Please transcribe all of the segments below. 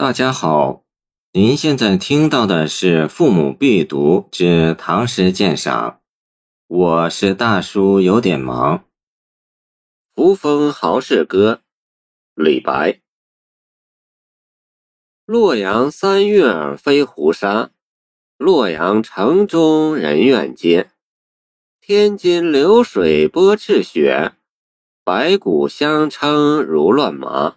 大家好，您现在听到的是《父母必读之唐诗鉴赏》，我是大叔，有点忙。《扶风豪士歌》李白。洛阳三月飞胡沙，洛阳城中人怨嗟。天津流水波赤血，白骨相称如乱麻。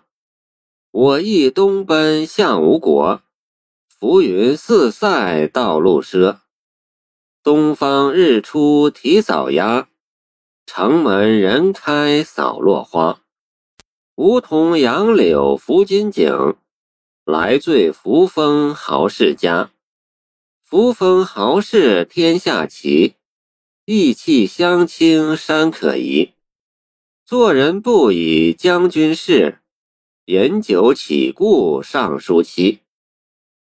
我亦东奔向吴国，浮云四塞道路赊。东方日出啼早鸦，城门人开扫落花。梧桐杨柳拂金井，来醉扶风豪士家。扶风豪士天下奇，意气相倾山可移。做人不以将军事。饮酒起故尚书期，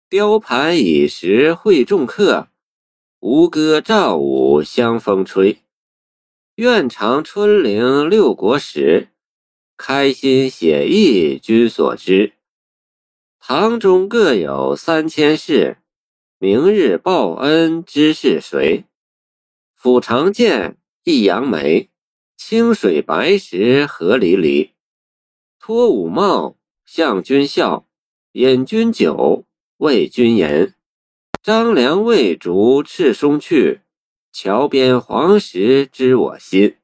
雕盘已时会众客。吴歌赵舞相风吹，愿长春陵六国史。开心写意君所知。堂中各有三千事，明日报恩知是谁？抚长剑，一扬眉，清水白石何离离。脱五帽，向君笑；饮君酒，为君言。张良未逐赤松去，桥边黄石知我心。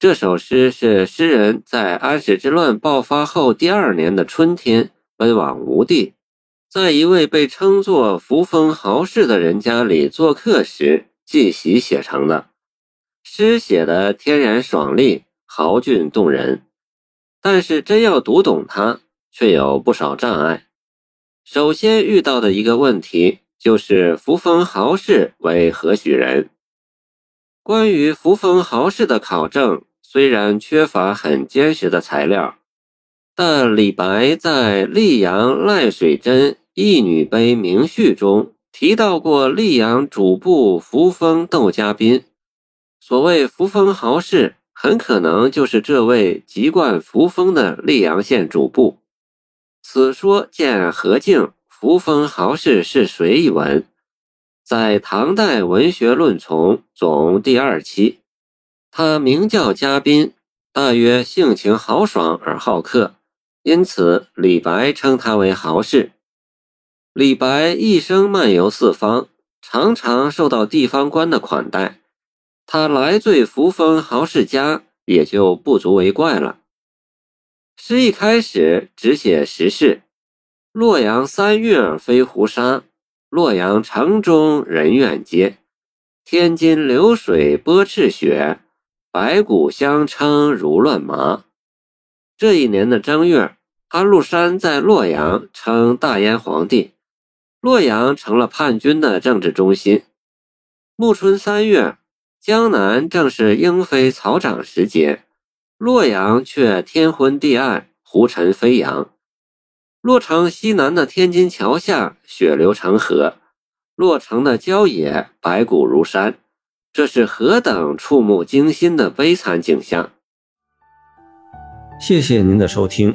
这首诗是诗人在安史之乱爆发后第二年的春天，奔往吴地，在一位被称作扶风豪士的人家里做客时即席写成的。诗写的天然爽利，豪俊动人。但是真要读懂它，却有不少障碍。首先遇到的一个问题就是扶风豪士为何许人？关于扶风豪士的考证虽然缺乏很坚实的材料，但李白在《溧阳赖水贞义女碑铭序》中提到过溧阳主簿扶风窦家宾。所谓扶风豪士。很可能就是这位籍贯扶风的溧阳县主簿。此说见何敬《扶风豪士是谁》一文，在《唐代文学论丛》总第二期。他名叫嘉宾，大约性情豪爽而好客，因此李白称他为豪士。李白一生漫游四方，常常受到地方官的款待。他来醉扶风豪士家，也就不足为怪了。诗一开始只写时事：洛阳三月飞胡沙，洛阳城中人怨嗟。天津流水波赤血，白骨相称如乱麻。这一年的正月，安禄山在洛阳称大燕皇帝，洛阳成了叛军的政治中心。暮春三月。江南正是莺飞草长时节，洛阳却天昏地暗，胡尘飞扬。洛城西南的天津桥下血流成河，洛城的郊野白骨如山，这是何等触目惊心的悲惨景象！谢谢您的收听，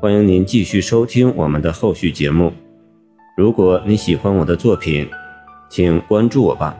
欢迎您继续收听我们的后续节目。如果你喜欢我的作品，请关注我吧。